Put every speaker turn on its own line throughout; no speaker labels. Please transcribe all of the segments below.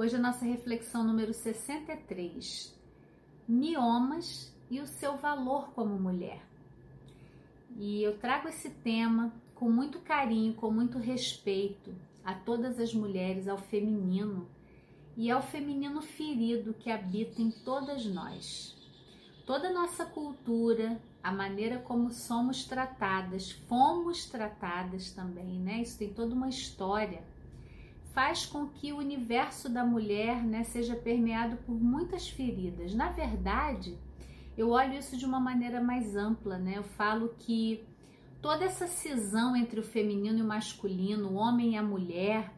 Hoje a nossa reflexão número 63. Miomas e o seu valor como mulher. E eu trago esse tema com muito carinho, com muito respeito a todas as mulheres, ao feminino e ao feminino ferido que habita em todas nós. Toda a nossa cultura, a maneira como somos tratadas, fomos tratadas também, né? Isso tem toda uma história faz com que o universo da mulher né, seja permeado por muitas feridas. Na verdade, eu olho isso de uma maneira mais ampla, né? Eu falo que toda essa cisão entre o feminino e o masculino, o homem e a mulher,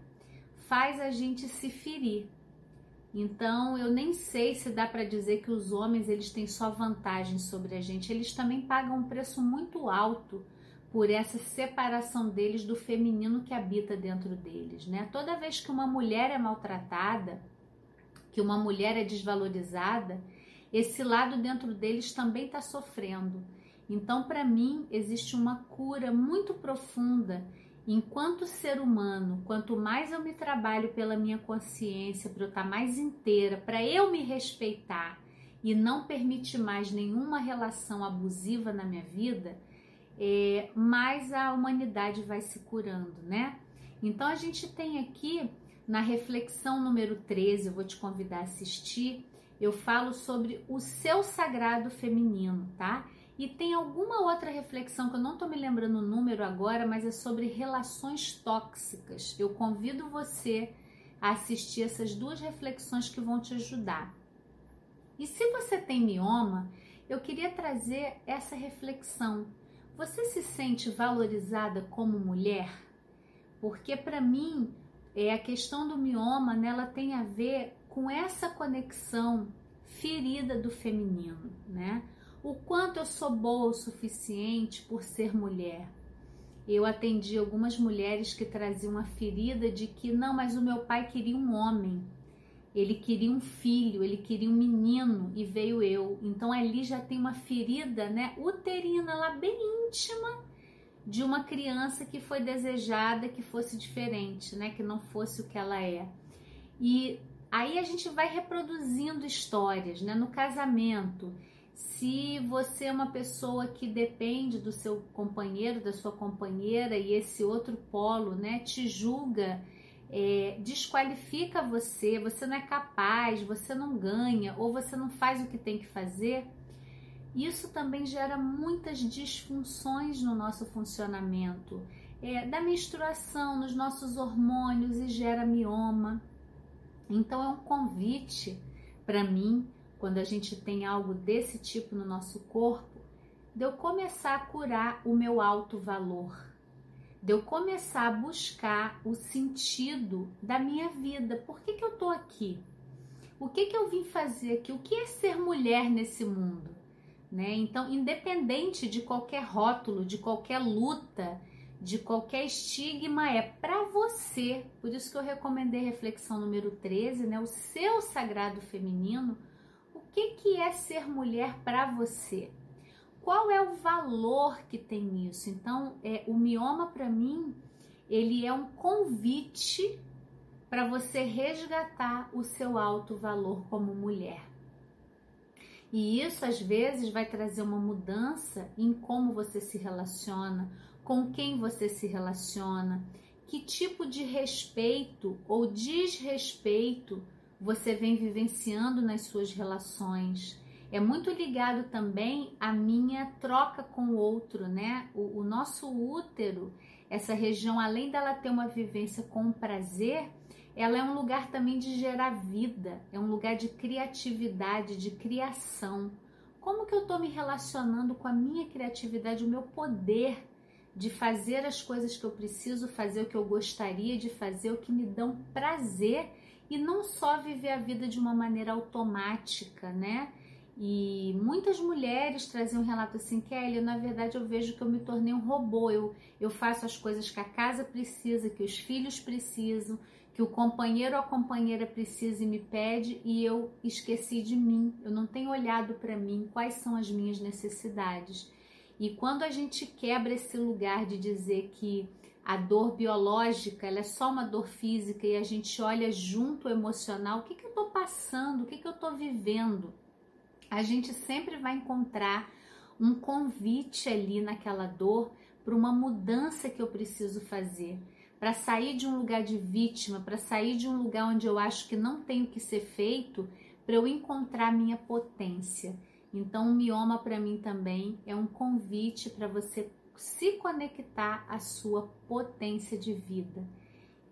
faz a gente se ferir. Então, eu nem sei se dá para dizer que os homens eles têm só vantagem sobre a gente, eles também pagam um preço muito alto por essa separação deles do feminino que habita dentro deles, né? Toda vez que uma mulher é maltratada, que uma mulher é desvalorizada, esse lado dentro deles também está sofrendo. Então, para mim, existe uma cura muito profunda. Enquanto ser humano, quanto mais eu me trabalho pela minha consciência, para eu estar tá mais inteira, para eu me respeitar e não permitir mais nenhuma relação abusiva na minha vida, é, mais a humanidade vai se curando, né? Então a gente tem aqui na reflexão número 13, eu vou te convidar a assistir, eu falo sobre o seu sagrado feminino, tá? E tem alguma outra reflexão que eu não tô me lembrando o número agora, mas é sobre relações tóxicas. Eu convido você a assistir essas duas reflexões que vão te ajudar. E se você tem mioma, eu queria trazer essa reflexão você se sente valorizada como mulher? Porque para mim, é a questão do mioma, né, ela tem a ver com essa conexão ferida do feminino, né? O quanto eu sou boa o suficiente por ser mulher. Eu atendi algumas mulheres que traziam a ferida de que não, mas o meu pai queria um homem. Ele queria um filho, ele queria um menino e veio eu. Então ali já tem uma ferida, né, uterina lá bem íntima de uma criança que foi desejada que fosse diferente, né, que não fosse o que ela é. E aí a gente vai reproduzindo histórias, né, no casamento. Se você é uma pessoa que depende do seu companheiro, da sua companheira e esse outro polo, né, te julga é, desqualifica você, você não é capaz, você não ganha ou você não faz o que tem que fazer, isso também gera muitas disfunções no nosso funcionamento, é, da menstruação, nos nossos hormônios e gera mioma. Então é um convite para mim, quando a gente tem algo desse tipo no nosso corpo, de eu começar a curar o meu alto valor de eu começar a buscar o sentido da minha vida. Por que, que eu tô aqui? O que, que eu vim fazer aqui? O que é ser mulher nesse mundo? Né? Então, independente de qualquer rótulo, de qualquer luta, de qualquer estigma, é para você. Por isso que eu recomendei reflexão número 13, né? O seu sagrado feminino. O que, que é ser mulher para você? Qual é o valor que tem nisso? Então, é, o mioma para mim, ele é um convite para você resgatar o seu alto valor como mulher. E isso às vezes vai trazer uma mudança em como você se relaciona, com quem você se relaciona, que tipo de respeito ou desrespeito você vem vivenciando nas suas relações é muito ligado também à minha troca com o outro, né? O, o nosso útero, essa região, além dela ter uma vivência com prazer, ela é um lugar também de gerar vida, é um lugar de criatividade, de criação. Como que eu estou me relacionando com a minha criatividade, o meu poder de fazer as coisas que eu preciso fazer, o que eu gostaria de fazer, o que me dão prazer e não só viver a vida de uma maneira automática, né? E muitas mulheres traziam um relato assim, Kelly, na verdade eu vejo que eu me tornei um robô, eu, eu faço as coisas que a casa precisa, que os filhos precisam, que o companheiro ou a companheira precisa e me pede e eu esqueci de mim, eu não tenho olhado para mim, quais são as minhas necessidades. E quando a gente quebra esse lugar de dizer que a dor biológica ela é só uma dor física e a gente olha junto o emocional, o que, que eu estou passando, o que, que eu estou vivendo, a gente sempre vai encontrar um convite ali naquela dor para uma mudança que eu preciso fazer, para sair de um lugar de vítima, para sair de um lugar onde eu acho que não tem o que ser feito, para eu encontrar minha potência. Então, o mioma para mim também é um convite para você se conectar à sua potência de vida.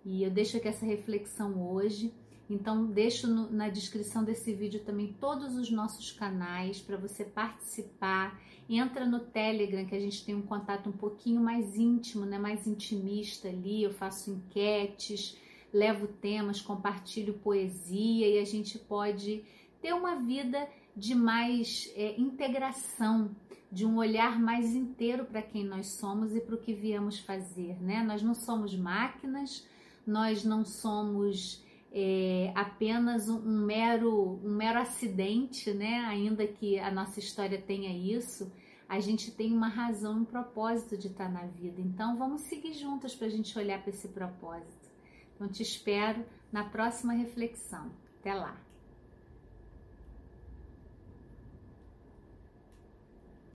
E eu deixo aqui essa reflexão hoje. Então, deixo no, na descrição desse vídeo também todos os nossos canais para você participar. Entra no Telegram, que a gente tem um contato um pouquinho mais íntimo, né? mais intimista ali. Eu faço enquetes, levo temas, compartilho poesia e a gente pode ter uma vida de mais é, integração, de um olhar mais inteiro para quem nós somos e para o que viemos fazer, né? Nós não somos máquinas, nós não somos é, apenas um, um, mero um mero acidente, né? Ainda que a nossa história tenha isso, a gente tem uma razão, um propósito de estar na vida. Então vamos seguir juntas para a gente olhar para esse propósito. Então te espero na próxima reflexão. Até lá.